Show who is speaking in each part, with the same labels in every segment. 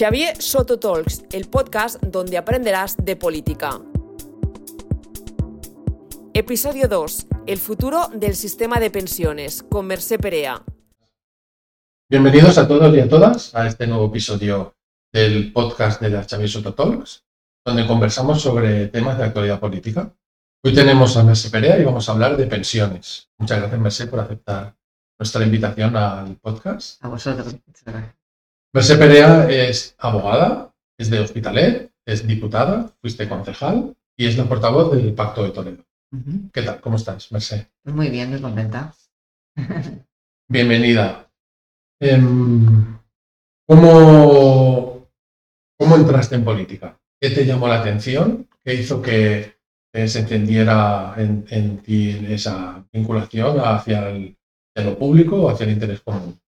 Speaker 1: Xavier Soto Talks, el podcast donde aprenderás de política. Episodio 2. El futuro del sistema de pensiones, con Mercé Perea.
Speaker 2: Bienvenidos a todos y a todas a este nuevo episodio del podcast de la Xavier Soto Talks, donde conversamos sobre temas de actualidad política. Hoy tenemos a Mercé Perea y vamos a hablar de pensiones. Muchas gracias, Mercé, por aceptar nuestra invitación al podcast.
Speaker 3: A vosotros.
Speaker 2: Mercé Perea es abogada, es de Hospitalet, es diputada, fuiste concejal y es la portavoz del Pacto de Toledo. ¿Qué tal? ¿Cómo estás, Mercé?
Speaker 3: Pues muy bien, muy contenta.
Speaker 2: Bienvenida. Em, ¿cómo, ¿Cómo entraste en política? ¿Qué te llamó la atención? ¿Qué hizo que se entendiera en, en ti esa vinculación hacia, el, hacia lo público o hacia el interés común?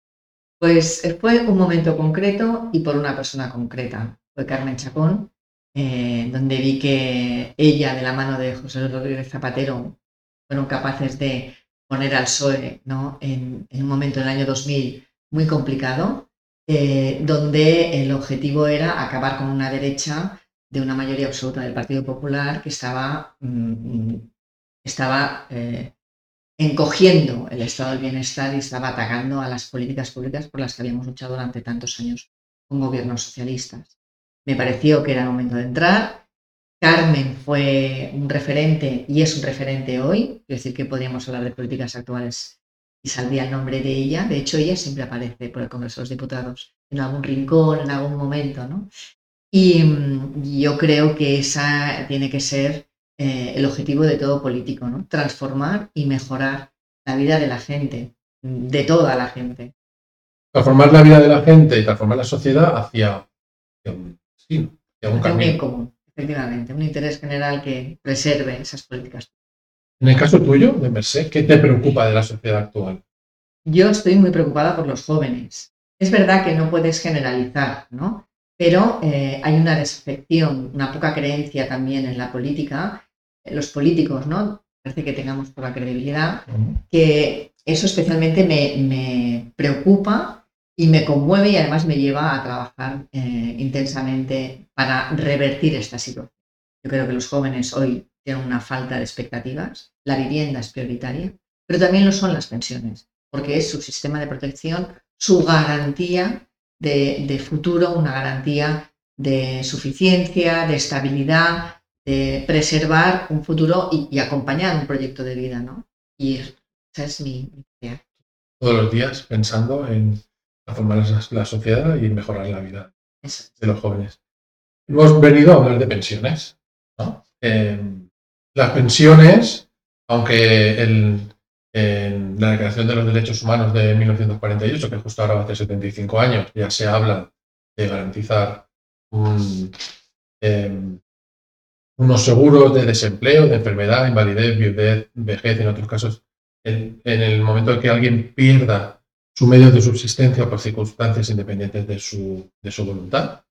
Speaker 3: Pues fue un momento concreto y por una persona concreta. Fue Carmen Chacón, eh, donde vi que ella, de la mano de José Rodríguez Zapatero, fueron capaces de poner al PSOE ¿no? en, un momento en el año 2000 muy complicado, eh, donde el objetivo era acabar con una derecha de una mayoría absoluta del Partido Popular que estaba, mm, eh, encogiendo el estado del bienestar y estaba atacando a las políticas públicas por las que habíamos luchado durante tantos años con gobiernos socialistas. Me pareció que era el momento de entrar. Carmen fue un referente y es un referente hoy, es decir, que podríamos hablar de políticas actuales y saldría el nombre de ella. De hecho, ella siempre aparece por el Congreso de los Diputados, en algún rincón, en algún momento. ¿no? Y mm, yo creo que esa tiene que ser eh, el objetivo de todo político, ¿no? Transformar y mejorar la vida de la gente, de toda la gente.
Speaker 2: Transformar la vida de la gente y transformar la sociedad hacia, un,
Speaker 3: camino. bien común, efectivamente, un interés general que preserve esas políticas.
Speaker 2: En el caso tuyo, de Merced, ¿qué te preocupa de la sociedad actual?
Speaker 3: Yo estoy muy preocupada por los jóvenes. Es verdad que no puedes generalizar, ¿no? Pero eh, hay una desafección, una poca creencia también en la política los políticos, ¿no? Parece que tengamos poca credibilidad, que eso especialmente me, preocupa y me conmueve y además me lleva a trabajar eh, intensamente para revertir esta situación. Yo creo que los jóvenes hoy tienen una falta de expectativas, la vivienda es prioritaria, pero también lo son las pensiones, porque es su sistema de protección, su garantía de, de futuro, una garantía de suficiencia, de estabilidad, de preservar un futuro y, acompañar un proyecto de vida, ¿no? Y esa es mi, idea.
Speaker 2: Todos los días pensando en transformar la sociedad y mejorar la vida de los jóvenes. Hemos venido a hablar de pensiones. ¿no? Em, las pensiones, aunque en la Declaración de los Derechos Humanos de 1948, que justo ahora va a hacer 75 años, ya se habla de garantizar em, unos seguros de desempleo, de enfermedad, invalidez, viudez, vejez, en otros casos, en, el momento en que alguien pierda su medio de subsistencia por circunstancias independientes de su voluntad,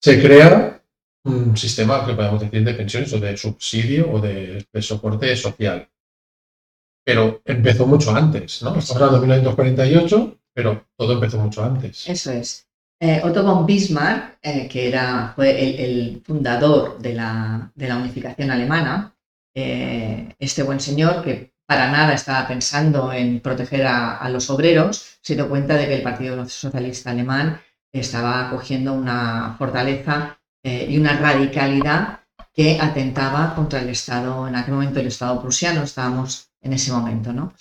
Speaker 2: se crea un sistema que podemos decir de pensiones o de subsidio o de, soporte social. Pero empezó mucho antes, ¿no? Estamos hablando de 1948, pero todo empezó mucho antes.
Speaker 3: Eso es. Eh, Otto von Bismarck, eh, que era, fue el, fundador de la, unificación alemana, eh, este buen señor que para nada estaba pensando en proteger a, los obreros, se dio cuenta de que el Partido Socialista Alemán estaba cogiendo una fortaleza y una radicalidad que atentaba contra el Estado, en aquel momento el Estado prusiano, estábamos en ese momento, ¿no?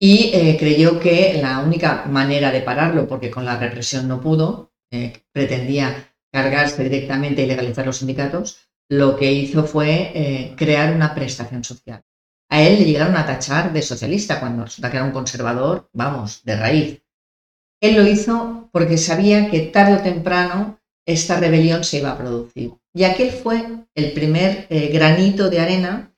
Speaker 3: Y creyó que la única manera de pararlo, porque con la represión no pudo, eh, pretendía cargarse directamente y legalizar los sindicatos, lo que hizo fue eh, crear una prestación social. A él le llegaron a tachar de socialista cuando resulta que era un conservador, vamos, de raíz. Él lo hizo porque sabía que tarde o temprano esta rebelión se iba a producir. Y aquel fue el primer eh, granito de arena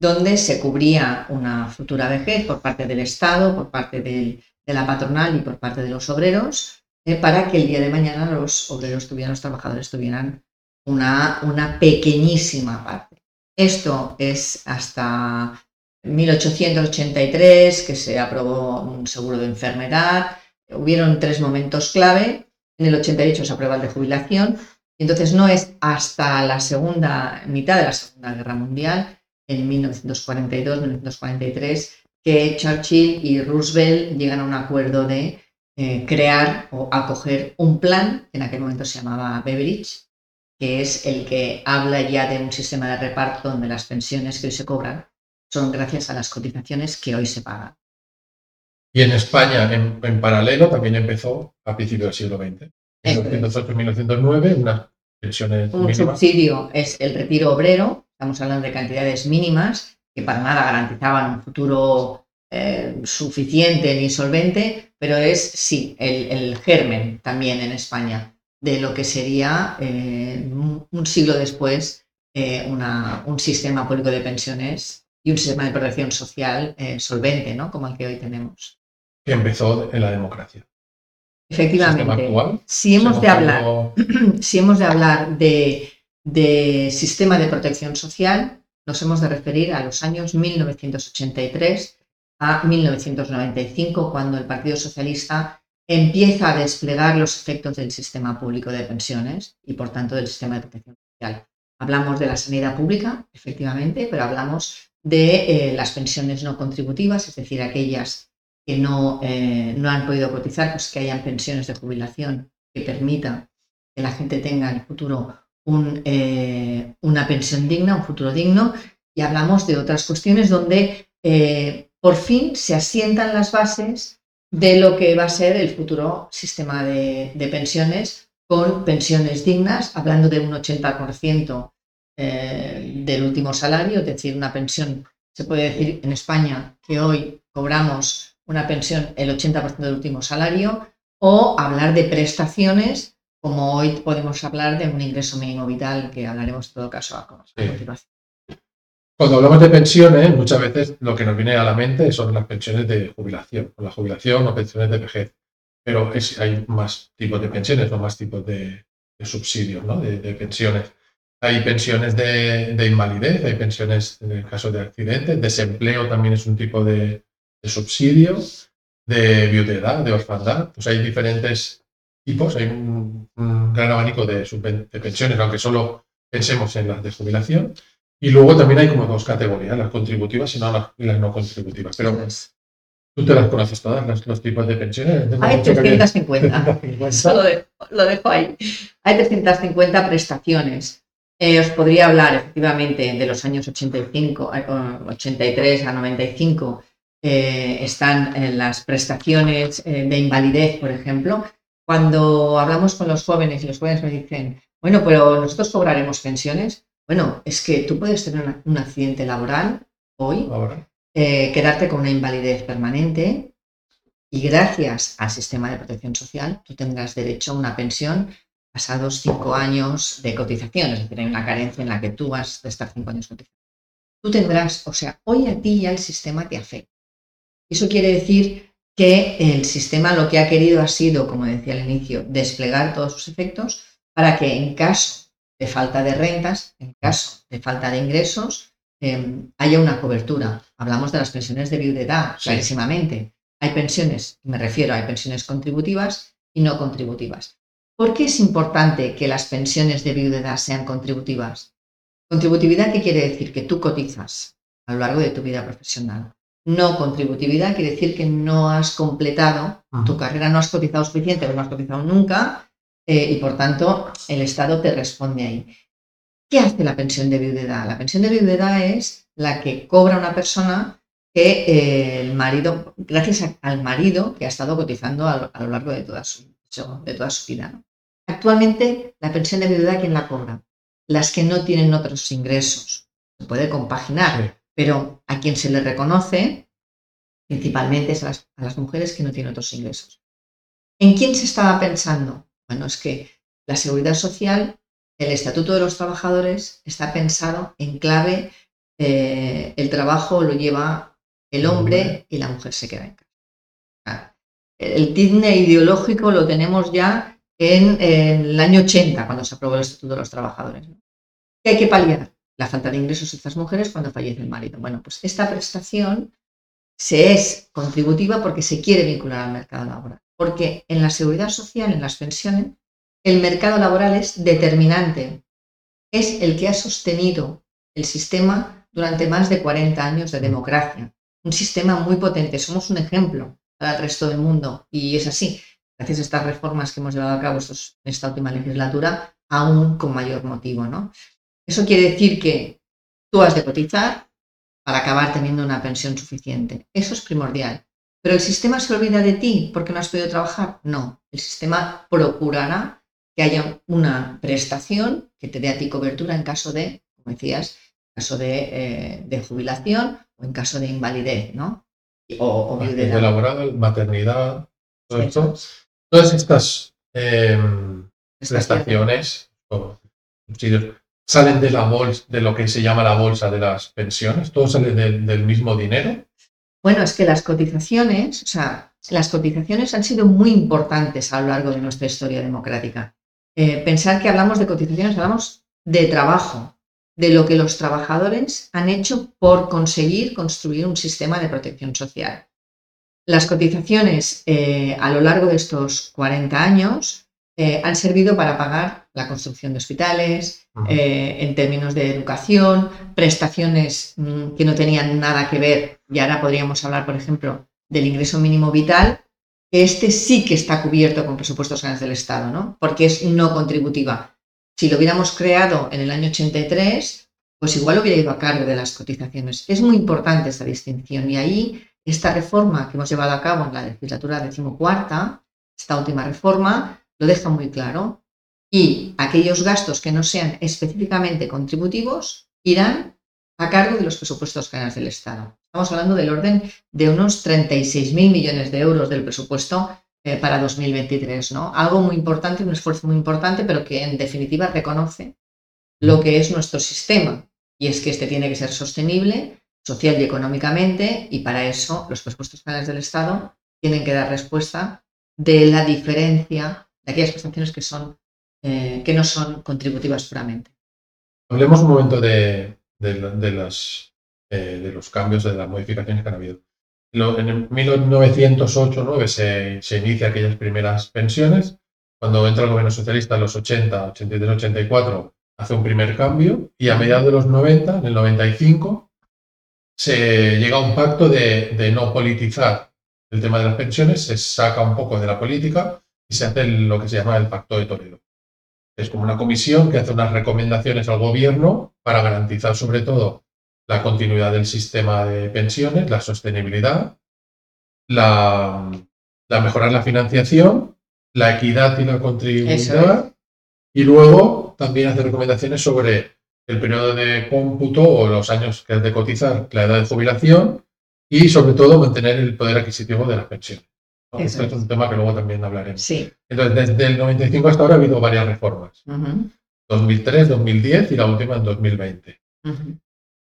Speaker 3: donde se cubría una futura vejez por parte del Estado, por parte de la patronal y por parte de los obreros, eh, para que el día de mañana los obreros tuvieran, los trabajadores tuvieran una, una pequeñísima parte. Esto es hasta 1883 que se aprobó un seguro de enfermedad. Hubieron tres momentos clave. En el 88 se aprueba el de jubilación. Entonces no es hasta la segunda mitad de la Segunda Guerra Mundial, en 1942-1943, que Churchill y Roosevelt llegan a un acuerdo de eh, crear o acoger un plan, que en aquel momento se llamaba Beveridge, que es el que habla ya de un sistema de reparto donde las pensiones que hoy se cobran son gracias a las cotizaciones que hoy se pagan.
Speaker 2: Y en España, en, paralelo, también empezó a principios del siglo XX. En 1908-1909, unas pensiones
Speaker 3: Un subsidio es el retiro obrero, estamos hablando de cantidades mínimas que para nada garantizaban un futuro eh, suficiente ni solvente, pero es, sí, el, germen también en España de lo que sería eh, un siglo después eh, un sistema público de pensiones y un sistema de protección social solvente, ¿no? Como el que hoy tenemos
Speaker 2: que empezó en la democracia.
Speaker 3: Efectivamente. si, hemos de hablar, si hemos de hablar de, sistema de protección social, nos hemos de referir a los años 1983 a 1995, cuando el Partido Socialista empieza a desplegar los efectos del sistema público de pensiones y, por tanto, del sistema de protección social. Hablamos de la sanidad pública, efectivamente, pero hablamos de eh, las pensiones no contributivas, es decir, aquellas que no, eh, no han podido cotizar, pues que hayan pensiones de jubilación que permita que la gente tenga en el futuro eh, una pensión digna, un futuro digno. Y hablamos de otras cuestiones donde eh, por fin se asientan las bases de lo que va a ser el futuro sistema de, de pensiones con pensiones dignas, hablando de un 80% del último salario, es decir, una pensión, se puede decir en España que hoy cobramos una pensión el 80% del último salario o hablar de prestaciones como hoy podemos hablar de un ingreso mínimo vital que hablaremos en todo caso a, continuación.
Speaker 2: Cuando hablamos de pensiones, muchas veces lo que nos viene a la mente son las pensiones de jubilación, o la jubilación o pensiones de vejez. Pero hay más tipos de pensiones, no más tipos de, subsidios, ¿no? de, pensiones. Hay pensiones de, de, invalidez, hay pensiones en el caso de accidentes, desempleo también es un tipo de, de subsidio, de viudedad, de orfandad. Pues hay diferentes tipos, hay un, gran abanico de, pensiones, aunque solo pensemos en las de jubilación. Y luego también hay como dos categorías, las contributivas y, no las, no contributivas. Pero tú te las conoces todas, los, tipos de pensiones.
Speaker 3: Hay 350. lo, dejo ahí. Hay 350 prestaciones. Eh, os podría hablar efectivamente de los años 85, 83 a 95 eh, están en las prestaciones eh, de invalidez, por ejemplo. Cuando hablamos con los jóvenes y los jóvenes me dicen, bueno, pero nosotros cobraremos pensiones. Bueno, es que tú puedes tener un accidente laboral hoy, eh, quedarte con una invalidez permanente y gracias al sistema de protección social tú tendrás derecho a una pensión pasados cinco años de cotización, es decir, hay una carencia en la que tú vas a estar cinco años cotizando. Tú tendrás, o sea, hoy a ti ya el sistema te afecta. Eso quiere decir que el sistema lo que ha querido ha sido, como decía al inicio, desplegar todos sus efectos para que en caso de falta de rentas, en caso de falta de ingresos, em, haya una cobertura. Hablamos de las pensiones de viudedad, clarísimamente. Hay pensiones, me refiero, hay pensiones contributivas y no contributivas. ¿Por qué es importante que las pensiones de viudedad sean contributivas? Contributividad, ¿qué quiere decir? Que tú cotizas a lo largo de tu vida profesional no contributividad quiere decir que no has completado tu carrera, no has cotizado suficiente o no has cotizado nunca eh, y por tanto el Estado te responde ahí. ¿Qué hace la pensión de viudedad? La pensión de viudedad es la que cobra una persona que eh, el marido, gracias al marido que ha estado cotizando a lo, largo de toda su, de toda su vida. Actualmente, la pensión de viudedad, ¿quién la cobra? Las que no tienen otros ingresos. Se puede compaginar pero a quien se le reconoce principalmente es a las, mujeres que no tienen otros ingresos. ¿En quién se estaba pensando? Bueno, es que la seguridad social, el estatuto de los trabajadores está pensado en clave, eh, el trabajo lo lleva el hombre y la mujer se queda en casa. El tizne ideológico lo tenemos ya en, el año 80, cuando se aprobó el estatuto de los trabajadores. ¿Qué hay que paliar? La falta de ingresos de estas mujeres cuando fallece el marido. Bueno, pues esta prestación se es contributiva porque se quiere vincular al mercado laboral. Porque en la seguridad social, en las pensiones, el mercado laboral es determinante. Es el que ha sostenido el sistema durante más de 40 años de democracia. Un sistema muy potente. Somos un ejemplo para el resto del mundo. Y es así. Gracias a estas reformas que hemos llevado a cabo en esta última legislatura, aún con mayor motivo. ¿no? Eso quiere decir que tú has de cotizar para acabar teniendo una pensión suficiente. Eso es primordial. Pero el sistema se olvida de ti porque no has podido trabajar. No, el sistema procurará que haya una prestación que te dé a ti cobertura en caso de, como decías, en caso de, eh, jubilación o en caso de invalidez, ¿no?
Speaker 2: O, o laboral, maternidad, todo esto. Todas estas em, prestaciones salen de la bolsa, de lo que se llama la bolsa de las pensiones, todo sale del mismo dinero.
Speaker 3: Bueno, es que las cotizaciones, o sea, las cotizaciones han sido muy importantes a lo largo de nuestra historia democrática. Eh, pensar que hablamos de cotizaciones, hablamos de trabajo, de lo que los trabajadores han hecho por conseguir construir un sistema de protección social. Las cotizaciones eh, a lo largo de estos 40 años eh, han servido para pagar la construcción de hospitales, eh, en términos de educación, prestaciones mm, que no tenían nada que ver, y ahora podríamos hablar, por ejemplo, del ingreso mínimo vital, que este sí que está cubierto con presupuestos generales del Estado, ¿no? porque es no contributiva. Si lo hubiéramos creado en el año 83, pues igual hubiera ido a cargo de las cotizaciones. Es muy importante esta distinción y ahí esta reforma que hemos llevado a cabo en la legislatura decimocuarta, esta última reforma, lo deja muy claro. Y aquellos gastos que no sean específicamente contributivos irán a cargo de los presupuestos generales del Estado. Estamos hablando del orden de unos 36.000 millones de euros del presupuesto eh, para 2023, ¿no? Algo muy importante, un esfuerzo muy importante, pero que en definitiva reconoce lo que es nuestro sistema. Y es que este tiene que ser sostenible, social y económicamente, y para eso los presupuestos generales del Estado tienen que dar respuesta de la diferencia de aquellas prestaciones que, son, eh, que no son contributivas puramente.
Speaker 2: Hablemos un momento eh, de los cambios, de las modificaciones que han habido. En 1908-9 se, se inicia aquellas primeras pensiones. Cuando entra el gobierno socialista en los 80, 83, 84, hace un primer cambio y a mediados de los 90, en el 95, se llega a un pacto de no politizar el tema de las pensiones, se saca un poco de la política y se hace lo que se llama el Pacto de Toledo. Es como una comisión que hace unas recomendaciones al gobierno para garantizar sobre todo la continuidad del sistema de pensiones, la sostenibilidad, la, mejorar la financiación, la equidad y la contribución y luego también hace recomendaciones sobre el periodo de cómputo o los años que has de cotizar, la edad de jubilación y sobre todo mantener el poder adquisitivo de las pensiones. Este es un tema que luego también hablaremos.
Speaker 3: Sí.
Speaker 2: Entonces, desde el 95 hasta ahora ha habido varias reformas. 2003, 2010 y la última en 2020.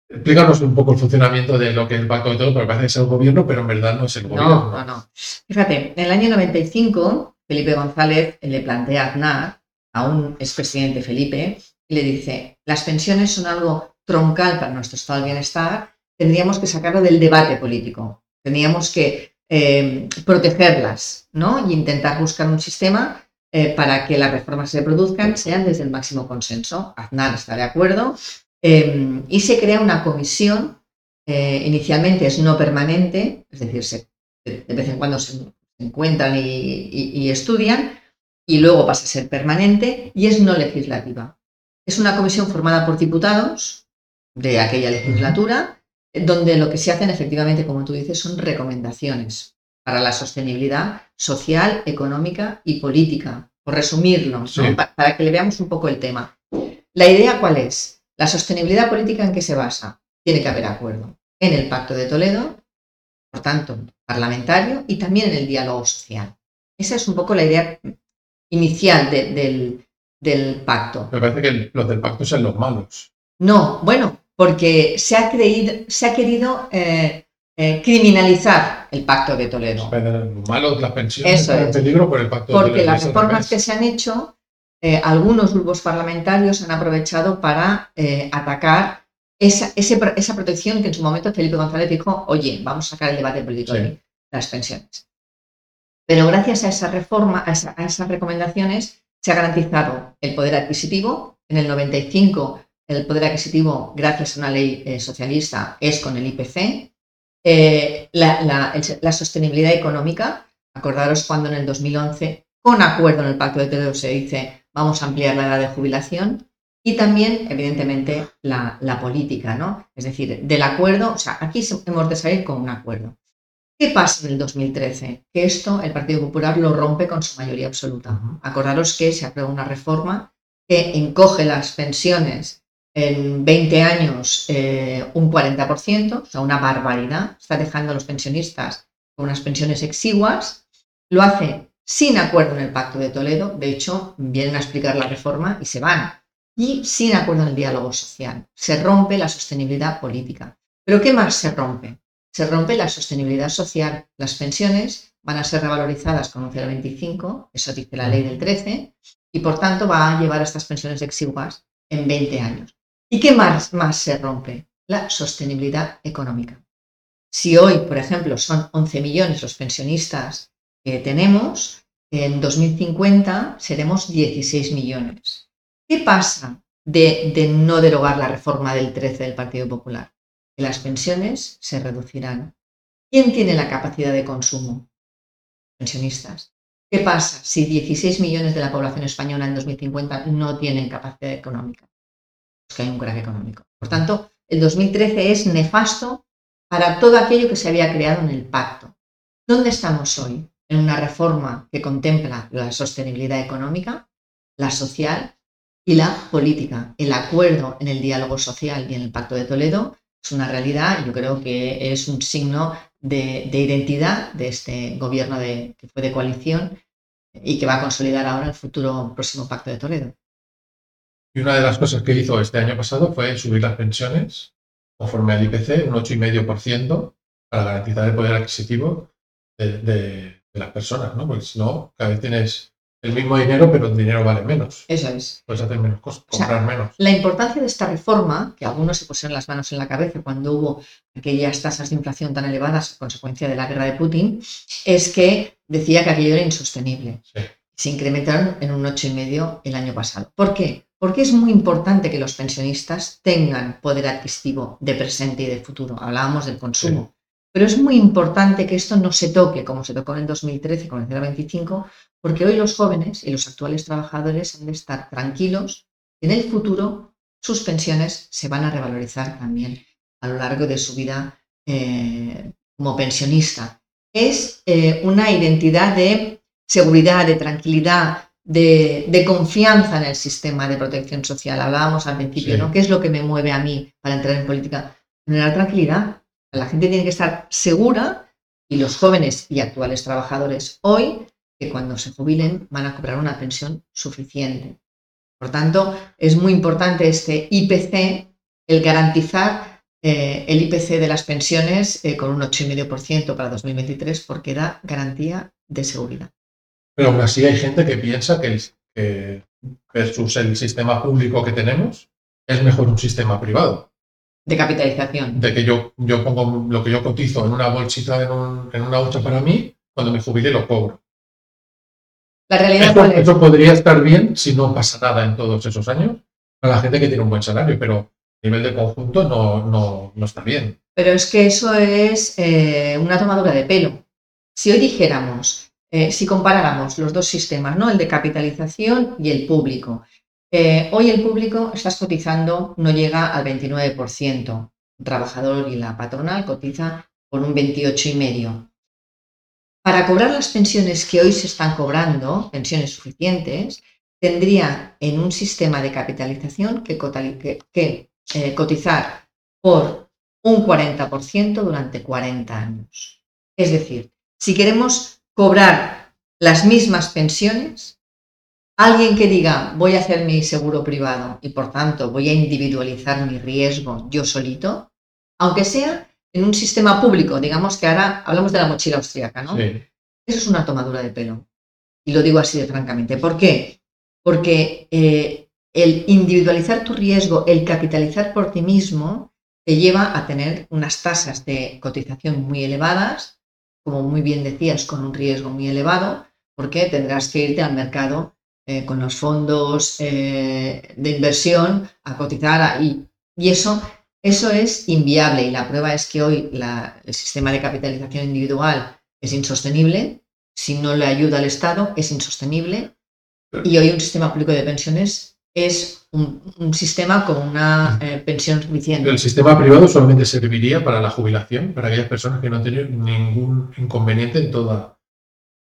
Speaker 2: Explícanos un poco el funcionamiento de lo que es el Pacto de Todo, porque parece que es el gobierno, pero en verdad no es el gobierno.
Speaker 3: No, no, no. Fíjate, en el año 95, Felipe González le plantea a Aznar, a un expresidente Felipe, y le dice, las pensiones son algo troncal para nuestro estado de bienestar, tendríamos que sacarlo del debate político. Tendríamos que eh, protegerlas ¿no? y intentar buscar un sistema eh, para que las reformas que se produzcan sean desde el máximo consenso. Aznar está de acuerdo em, y se crea una comisión, eh, inicialmente es no permanente, es decir, de vez en cuando se encuentran y, estudian, y luego pasa a ser permanente y es no legislativa. Es una comisión formada por diputados de aquella legislatura donde lo que se hacen efectivamente, como tú dices, son recomendaciones para la sostenibilidad social, económica y política, por resumirlo, para que le veamos un poco el tema. La idea cuál es? La sostenibilidad política en qué se basa? Tiene que haber acuerdo en el Pacto de Toledo, por tanto, parlamentario, y también en el diálogo social. Esa es un poco la idea inicial del, del pacto.
Speaker 2: Me parece que los del pacto son los malos.
Speaker 3: No, bueno, porque se ha, creído, se ha querido eh, eh, criminalizar el Pacto de Toledo.
Speaker 2: Malo, las pensiones están en peligro por el Pacto
Speaker 3: de Toledo. Porque las reformas que se han hecho, eh, algunos grupos parlamentarios han aprovechado para atacar esa, esa, protección que en su momento Felipe González dijo, oye, vamos a sacar el debate político de las pensiones. Pero gracias a esa reforma, a, esas recomendaciones, se ha garantizado el poder adquisitivo. En el 95, el poder adquisitivo, gracias a una ley eh, socialista, es con el IPC. Eh, la, sostenibilidad económica, acordaros cuando en el 2011, con acuerdo en el Pacto de Toledo, se dice vamos a ampliar la edad de jubilación. Y también, evidentemente, la, la política, ¿no? Es decir, del acuerdo, o sea, aquí hemos de salir con un acuerdo. ¿Qué pasa en el 2013? Que esto el Partido Popular lo rompe con su mayoría absoluta. Acordaros que se aprueba una reforma que encoge las pensiones en 20 años eh, un 40%, o sea, una barbaridad. Está dejando a los pensionistas con unas pensiones exiguas. Lo hace sin acuerdo en el Pacto de Toledo. De hecho, vienen a explicar la reforma y se van. Y sin acuerdo en el diálogo social. Se rompe la sostenibilidad política. ¿Pero qué más se rompe? se rompe la sostenibilidad social. Las pensiones van a ser revalorizadas con un 0,25, eso dice la ley del 13, y por tanto va a llevar a estas pensiones exiguas en 20 años. ¿Y qué más, se rompe? La sostenibilidad económica. Si hoy, por ejemplo, son 11 millones los pensionistas que tenemos, en 2050 seremos 16 millones. ¿Qué pasa de, de no derogar la reforma del 13 del Partido Popular? que las pensiones se reducirán. ¿Quién tiene la capacidad de consumo? Pensionistas. ¿Qué pasa si 16 millones de la población española en 2050 no tienen capacidad económica? Que hay un crack económico. Por tanto, el 2013 es nefasto para todo aquello que se había creado en el pacto. ¿Dónde estamos hoy? En una reforma que contempla la sostenibilidad económica, la social y la política. El acuerdo en el diálogo social y en el pacto de Toledo es una realidad, yo creo que es un signo de, identidad de este gobierno que fue de coalición y que va a consolidar ahora el futuro próximo pacto de Toledo.
Speaker 2: Y una de las cosas que hizo este año pasado fue subir las pensiones conforme al IPC, un 8,5% para garantizar el poder adquisitivo de, de, las personas, ¿no? Porque si no, cada vez tienes el mismo dinero, pero el dinero vale menos.
Speaker 3: Eso es.
Speaker 2: Puedes hacer menos cosas, comprar menos.
Speaker 3: La importancia de esta reforma, que algunos se pusieron las manos en la cabeza cuando hubo aquellas tasas de inflación tan elevadas a consecuencia de la guerra de Putin, es que decía que aquello era insostenible. Se incrementaron en un 8,5 el año pasado. ¿Por qué? Porque es muy importante que los pensionistas tengan poder adquisitivo de presente y de futuro. Hablábamos del consumo. Pero es muy importante que esto no se toque como se tocó en el 2013 con el 0,25, porque hoy los jóvenes y los actuales trabajadores han de estar tranquilos que en el futuro sus pensiones se van a revalorizar también a lo largo de su vida eh, como pensionista. Es eh, una identidad de seguridad, de tranquilidad, de, confianza en el sistema de protección social. Hablábamos al principio, ¿no? ¿Qué es lo que me mueve a mí para entrar en política? Generar tranquilidad, la gente tiene que estar segura y los jóvenes y actuales trabajadores hoy que cuando se jubilen van a cobrar una pensión suficiente. Por tanto, es muy importante este IPC, el garantizar eh, el IPC de las pensiones eh, con un 8,5% para 2023 porque da garantía de seguridad.
Speaker 2: Pero aún así hay gente que piensa que, que versus el sistema público que tenemos es mejor un sistema privado
Speaker 3: de capitalización.
Speaker 2: De que yo, yo pongo lo que yo cotizo en una bolsita, en, una bolsa para mí, cuando me jubile lo cobro.
Speaker 3: La realidad
Speaker 2: esto, es? Eso podría estar bien si no pasa nada en todos esos años para la gente que tiene un buen salario, pero a nivel de conjunto no, no, está bien.
Speaker 3: Pero es que eso es eh, una tomadura de pelo. Si hoy dijéramos, eh, si comparáramos los dos sistemas, ¿no? el de capitalización y el público, eh, hoy el público está cotizando, no llega al 29%. El trabajador y la patronal cotiza con un 28,5%. Para cobrar las pensiones que hoy se están cobrando, pensiones suficientes, tendría en un sistema de capitalización que, eh, cotizar por un 40% durante 40 años. Es decir, si queremos cobrar las mismas pensiones, Alguien que diga, voy a hacer mi seguro privado y por tanto voy a individualizar mi riesgo yo solito, aunque sea en un sistema público, digamos que ahora hablamos de la mochila austríaca, ¿no? Eso es una tomadura de pelo. Y lo digo así de francamente. ¿Por qué? Porque eh, el individualizar tu riesgo, el capitalizar por ti mismo, te lleva a tener unas tasas de cotización muy elevadas, como muy bien decías, con un riesgo muy elevado, porque tendrás que irte al mercado eh, con los fondos eh, de inversión a cotizar y, y eso, eso es inviable. Y la prueba es que hoy el sistema de capitalización individual es insostenible, si no le ayuda al Estado es insostenible. Y hoy un sistema público de pensiones es un, sistema con una eh, pensión suficiente.
Speaker 2: El sistema privado solamente serviría para la jubilación, para aquellas personas que no tienen ningún inconveniente en toda,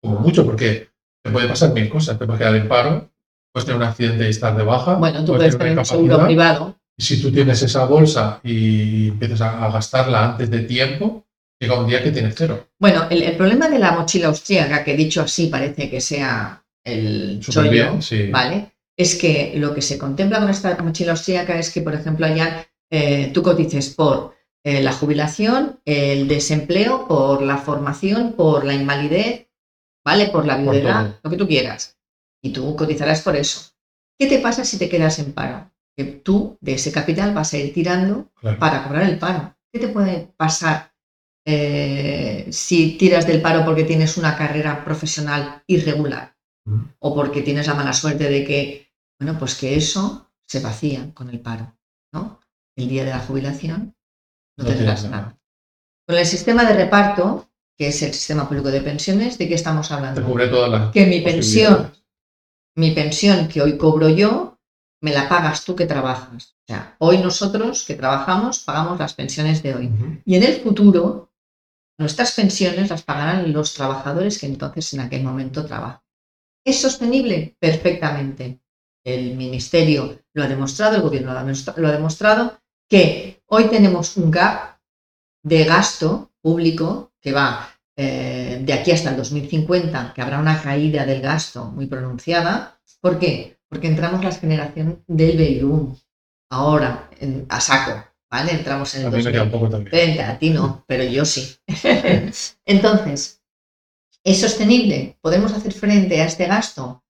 Speaker 2: como mucho, porque te puede pasar mil cosas, te puedes quedar en paro, puedes tener un accidente y estar de baja.
Speaker 3: Bueno, tú puedes, tener un seguro privado.
Speaker 2: Si tú tienes esa bolsa y empiezas a, gastarla antes de tiempo, llega un día que tienes cero.
Speaker 3: Bueno, el, problema de la mochila austríaca, que dicho así parece que sea el chollo, ¿vale? Es que lo que se contempla con esta mochila austríaca es que, por ejemplo, allá eh, tú cotices por eh, la jubilación, el desempleo, por la formación, por la invalidez, ¿vale? Por la viudedad, lo que tú quieras. Y tú cotizarás por eso. ¿Qué te pasa si te quedas en paro? Que tú de ese capital vas a ir tirando para cobrar el paro. ¿Qué te puede pasar eh, si tiras del paro porque tienes una carrera profesional irregular? O porque tienes la mala suerte de que, bueno, pues que eso se vacía con el paro, ¿no? El día de la jubilación no, tendrás nada. Con el sistema de reparto, que es el sistema público de pensiones, ¿de qué estamos hablando?
Speaker 2: Todas las
Speaker 3: que mi pensión, mi pensión que hoy cobro yo, me la pagas tú que trabajas. O sea, hoy nosotros que trabajamos pagamos las pensiones de hoy. Y en el futuro, nuestras pensiones las pagarán los trabajadores que entonces en aquel momento trabajan. ¿Es sostenible? Perfectamente. El Ministerio lo ha demostrado, el Gobierno lo ha demostrado, que hoy tenemos un gap de gasto público que va eh, de aquí hasta el 2050, que habrá una caída del gasto muy pronunciada. ¿Por qué? Porque entramos la generación del baby ahora a saco, ¿vale? Entramos en el 2020, a ti no, pero yo sí. Entonces, ¿Es sostenible? ¿Podemos hacer frente a este gasto?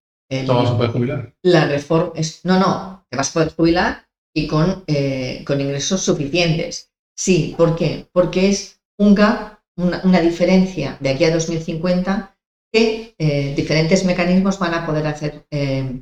Speaker 2: ¿Todo se puede jubilar?
Speaker 3: La reforma es, no, no, te vas a poder jubilar y con, eh, con ingresos suficientes. Sí, ¿por qué? Porque es un gap, una, diferencia de aquí a 2050 que eh, diferentes mecanismos van a poder hacer, eh,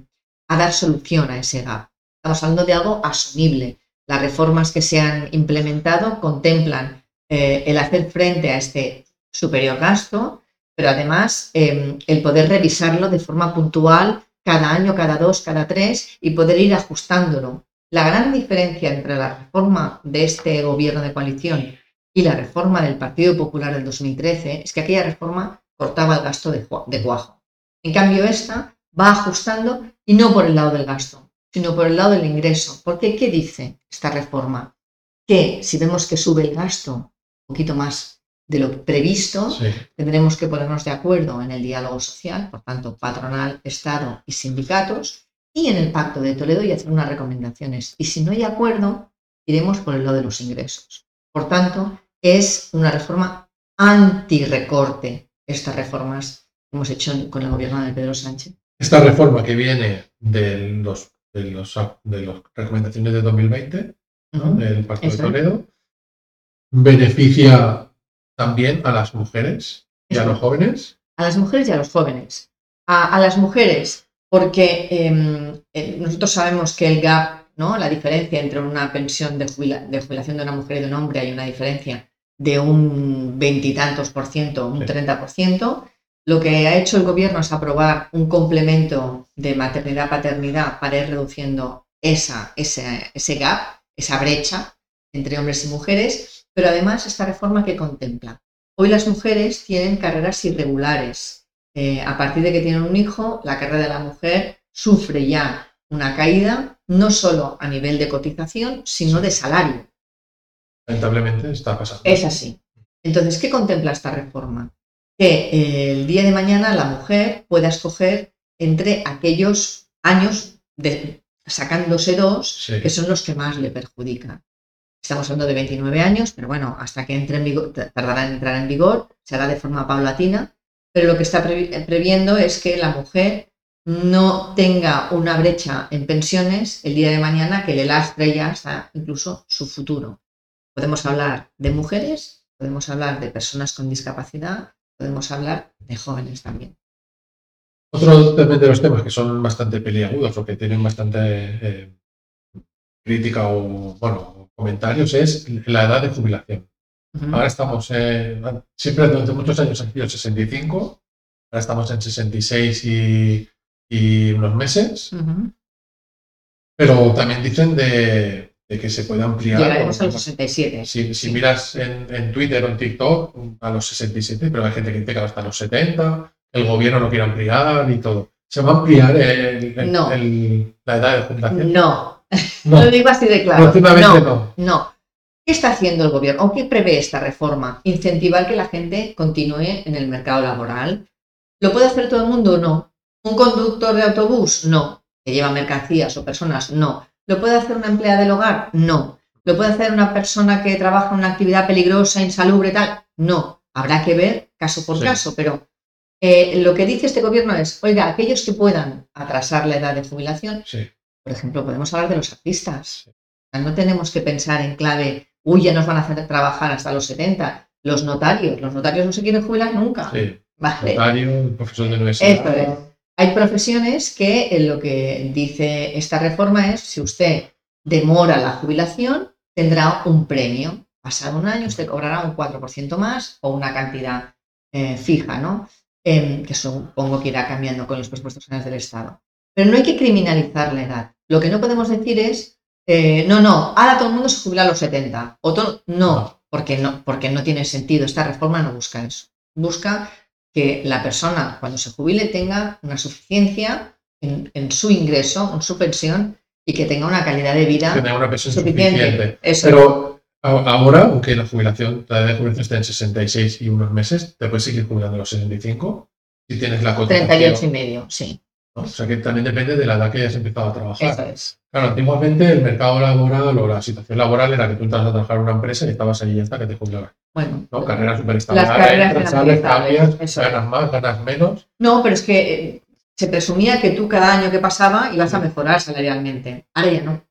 Speaker 3: a dar solución a ese gap. Estamos hablando de algo asumible. Las reformas que se han implementado contemplan el hacer frente a este superior gasto pero además em, el poder revisarlo de forma puntual cada año, cada dos, cada tres y poder ir ajustándolo. La gran diferencia entre la reforma de este gobierno de coalición y la reforma del Partido Popular del 2013 es que aquella reforma cortaba el gasto de, de cuajo. En cambio, esta va ajustando y no por el lado del gasto, sino por el lado del ingreso. Porque, ¿qué dice esta reforma? Que si vemos que sube el gasto un poquito más de lo previsto, tendremos que ponernos de acuerdo en el diálogo social, por tanto, patronal, Estado y sindicatos, y en el Pacto de Toledo y hacer unas recomendaciones. Y si no hay acuerdo, iremos por el lado de los ingresos. Por tanto, es una reforma anti-recorte, estas reformas que hemos hecho con el gobierno de Pedro Sánchez.
Speaker 2: Esta reforma que viene de los de los de las recomendaciones de 2020 del Pacto de Toledo beneficia también a las mujeres y a los jóvenes?
Speaker 3: A las mujeres y a los jóvenes. A, las mujeres, porque em, eh, nosotros sabemos que el gap, ¿no? la diferencia entre una pensión de, jubilación de una mujer y de un hombre, hay una diferencia de un veintitantos por ciento, un treinta por ciento. Lo que ha hecho el gobierno es aprobar un complemento de maternidad-paternidad para ir reduciendo esa, ese, ese gap, esa brecha entre hombres y mujeres pero además esta reforma que contempla. Hoy las mujeres tienen carreras irregulares. Eh, a partir de que tienen un hijo, la carrera de la mujer sufre ya una caída, no solo a nivel de cotización, sino de salario.
Speaker 2: Lamentablemente está pasando.
Speaker 3: Es así. Entonces, ¿qué contempla esta reforma? Que eh, el día de mañana la mujer pueda escoger entre aquellos años de, sacándose dos, que son los que más le perjudican. Estamos hablando de 29 años, pero bueno, hasta que entre en vigor, tardará en entrar en vigor, se hará de forma paulatina, pero lo que está previendo es que la mujer no tenga una brecha en pensiones el día de mañana que le lastre ya hasta incluso su futuro. Podemos hablar de mujeres, podemos hablar de personas con discapacidad, podemos hablar de jóvenes también.
Speaker 2: Otro de los temas que son bastante peliagudos o que tienen bastante eh, crítica o, bueno, comentarios es la edad de jubilación. Ahora estamos, siempre durante muchos años aquí en 65, ahora estamos en 66 y, y unos meses, pero también dicen de, que se puede ampliar.
Speaker 3: Llegaremos a los 67.
Speaker 2: Si, miras en, Twitter o en TikTok, a los 67, pero hay gente que dice que hasta los 70, el gobierno no quiere ampliar y todo. ¿Se va a ampliar la edad de jubilación?
Speaker 3: No, no. lo digo así de claro.
Speaker 2: No,
Speaker 3: no, ¿Qué está haciendo el gobierno o qué prevé esta reforma? Incentivar que la gente continúe en el mercado laboral. ¿Lo puede hacer todo el mundo? No. ¿Un conductor de autobús? No. ¿Que lleva mercancías o personas? No. ¿Lo puede hacer una empleada del hogar? No. ¿Lo puede hacer una persona que trabaja en una actividad peligrosa, insalubre, tal? No. Habrá que ver caso por caso, pero eh, lo que dice este gobierno es, oiga, aquellos que puedan atrasar la edad de jubilación, por ejemplo, podemos hablar de los artistas. No tenemos que pensar en clave, uy, ya nos van a hacer trabajar hasta los 70. Los notarios, los notarios no se quieren jubilar nunca.
Speaker 2: Sí. Notario, profesor de universidad.
Speaker 3: Hay profesiones que lo que dice esta reforma es, si usted demora la jubilación, tendrá un premio. Pasado un año, usted cobrará un 4% más o una cantidad eh, fija, ¿no? Em, que supongo que irá cambiando con los presupuestos generales del Estado. Pero no hay que criminalizar la edad. Lo que no podemos decir es, eh, no, no, ahora todo el mundo se jubila a los 70. O no, porque no, porque no tiene sentido. Esta reforma no busca eso. Busca que la persona cuando se jubile tenga una suficiencia en, su ingreso, en su pensión y que tenga una calidad de vida
Speaker 2: que tenga una pensión suficiente. Pero ahora, aunque la jubilación, la edad de jubilación está en 66 y unos meses, te puedes seguir jubilando a los 65 si tienes la
Speaker 3: cotización. 38 y medio, sí.
Speaker 2: O sea que también depende de la edad que hayas empezado a trabajar.
Speaker 3: Eso es.
Speaker 2: Claro, antiguamente el mercado laboral o la situación laboral era que tú entras a trabajar en una empresa y estabas ahí hasta que te jubilabas.
Speaker 3: Bueno,
Speaker 2: ¿no? Carrera súper estable.
Speaker 3: Las carreras cambias,
Speaker 2: ganas más, ganas menos.
Speaker 3: No, pero es que eh, se presumía que tú cada año que pasaba ibas a mejorar salarialmente. Ahora ya no.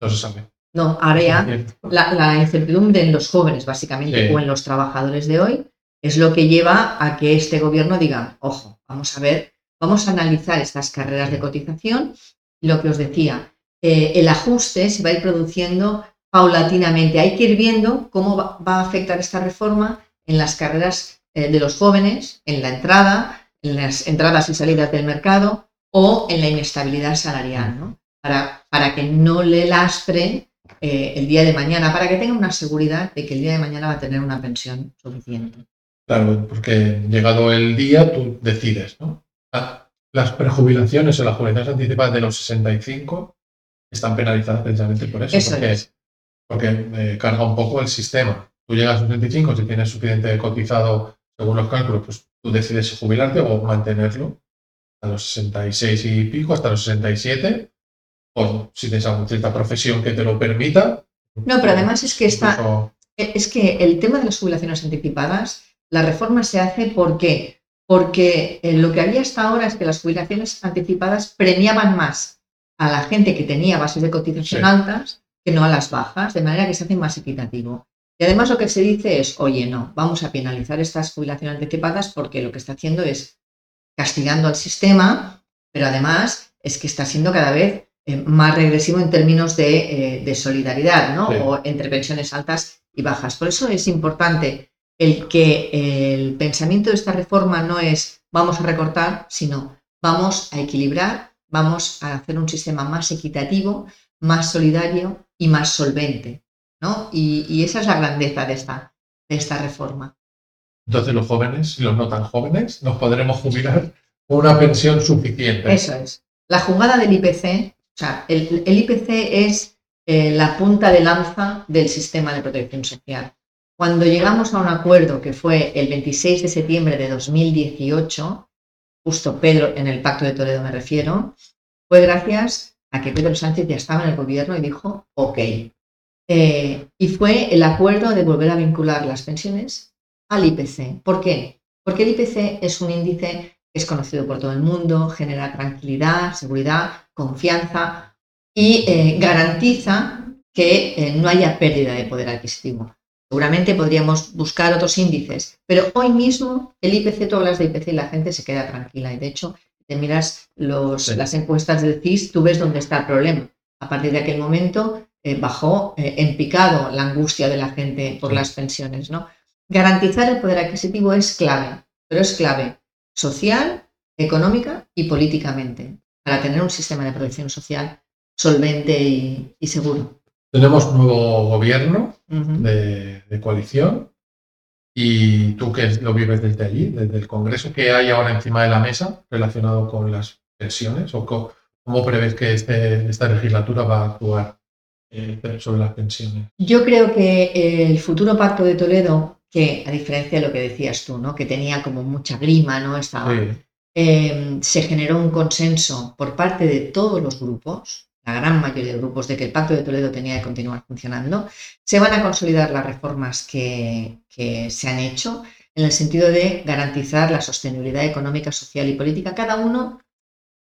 Speaker 2: No se sabe.
Speaker 3: No, ahora ya la, incertidumbre en los jóvenes, básicamente, o en los trabajadores de hoy, es lo que lleva a que este gobierno diga, ojo, vamos a ver, vamos a analizar estas carreras de cotización. Lo que os decía, eh, el ajuste se va a ir produciendo paulatinamente. Hay que ir viendo cómo va, a afectar esta reforma en las carreras eh, de los jóvenes, en la entrada, en las entradas y salidas del mercado o en la inestabilidad salarial, ¿no? para, para que no le lastre eh, el día de mañana, para que tenga una seguridad de que el día de mañana va a tener una pensión suficiente.
Speaker 2: Claro, porque llegado el día tú decides, ¿no? Ah, las prejubilaciones o las jubilaciones anticipadas de los 65 están penalizadas precisamente por eso.
Speaker 3: eso
Speaker 2: es porque eh, carga un poco el sistema. Tú llegas a los 65, si tienes suficiente cotizado según los cálculos, pues tú decides jubilarte o mantenerlo a los 66 y pico, hasta los 67, o si tienes alguna cierta profesión que te lo permita.
Speaker 3: No, pero además es que está, es que el tema de las jubilaciones anticipadas, la reforma se hace porque porque eh, lo que había hasta ahora es que las jubilaciones anticipadas premiaban más a la gente que tenía bases de cotización altas que no a las bajas, de manera que se hace más equitativo. Y además lo que se dice es, oye, no, vamos a penalizar estas jubilaciones anticipadas porque lo que está haciendo es castigando al sistema, pero además es que está siendo cada vez eh, más regresivo en términos de, eh, solidaridad, ¿no? O entre pensiones altas y bajas. Por eso es importante el que el pensamiento de esta reforma no es vamos a recortar, sino vamos a equilibrar, vamos a hacer un sistema más equitativo, más solidario y más solvente. ¿no? Y, esa es la grandeza de esta, de esta reforma.
Speaker 2: Entonces los jóvenes y los no tan jóvenes nos podremos jubilar con una pensión suficiente.
Speaker 3: Eso es. La jugada del IPC, o sea, el, IPC es eh, la punta de lanza del sistema de protección social. Cuando llegamos a un acuerdo que fue el 26 de septiembre de 2018, justo Pedro, en el Pacto de Toledo me refiero, fue gracias a que Pedro Sánchez ya estaba en el gobierno y dijo, ok. Eh, y fue el acuerdo de volver a vincular las pensiones al IPC. ¿Por qué? Porque el IPC es un índice que es conocido por todo el mundo, genera tranquilidad, seguridad, confianza y eh, garantiza que eh, no haya pérdida de poder adquisitivo. Seguramente podríamos buscar otros índices, pero hoy mismo el IPC, tú hablas de IPC y la gente se queda tranquila. Y de hecho, te miras las encuestas del CIS, tú ves dónde está el problema. A partir de aquel momento eh, bajó eh, en picado la angustia de la gente por las pensiones. ¿no? Garantizar el poder adquisitivo es clave, pero es clave social, económica y políticamente para tener un sistema de protección social solvente y seguro.
Speaker 2: Tenemos nuevo gobierno de, coalición y tú que lo vives desde allí, desde el Congreso, ¿qué hay ahora encima de la mesa relacionado con las pensiones o cómo, prevés que este, esta legislatura va a actuar eh, sobre las pensiones?
Speaker 3: Yo creo que el futuro pacto de Toledo, que a diferencia de lo que decías tú, ¿no? que tenía como mucha grima, ¿no? Estaba, eh, se generó un consenso por parte de todos los grupos la gran mayoría de grupos, de que el Pacto de Toledo tenía que continuar funcionando. Se van a consolidar las reformas que, se han hecho en el sentido de garantizar la sostenibilidad económica, social y política, cada uno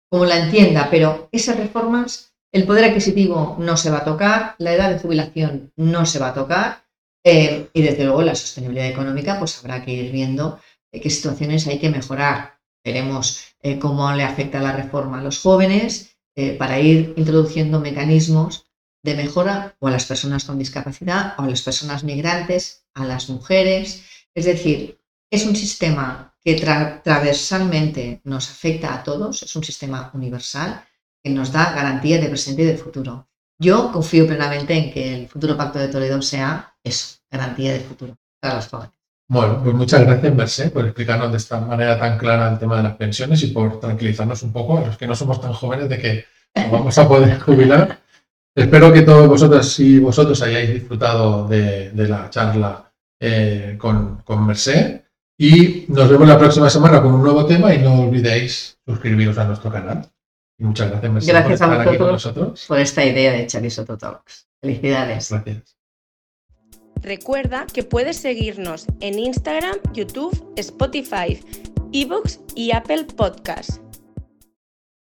Speaker 3: como la entienda, pero esas reformas, el poder adquisitivo no se va a tocar, la edad de jubilación no se va a tocar eh, y desde luego la sostenibilidad económica, pues habrá que ir viendo qué situaciones hay que mejorar. Veremos eh, cómo le afecta la reforma a los jóvenes, eh, para ir introduciendo mecanismos de mejora o a las personas con discapacidad o a las personas migrantes, a las mujeres. Es decir, es un sistema que transversalmente nos afecta a todos, es un sistema universal que nos da garantía de presente y de futuro. Yo confío plenamente en que el futuro Pacto de Toledo sea eso, garantía de futuro para los jóvenes.
Speaker 2: Bueno, pues muchas gracias, Mercé, por explicarnos de esta manera tan clara el tema de las pensiones y por tranquilizarnos un poco a los que no somos tan jóvenes de que vamos a poder jubilar. Espero que todos vosotras y vosotros hayáis disfrutado de, la charla eh, con, con Mercé y nos vemos la próxima semana con un nuevo tema y no olvidéis suscribiros a nuestro canal. muchas gracias, Mercé,
Speaker 3: gracias por estar a aquí con nosotros. Por esta idea de Charisoto Talks. Felicidades.
Speaker 2: Gracias.
Speaker 1: Recuerda que puedes seguirnos en Instagram, YouTube, Spotify, Evox y Apple Podcasts.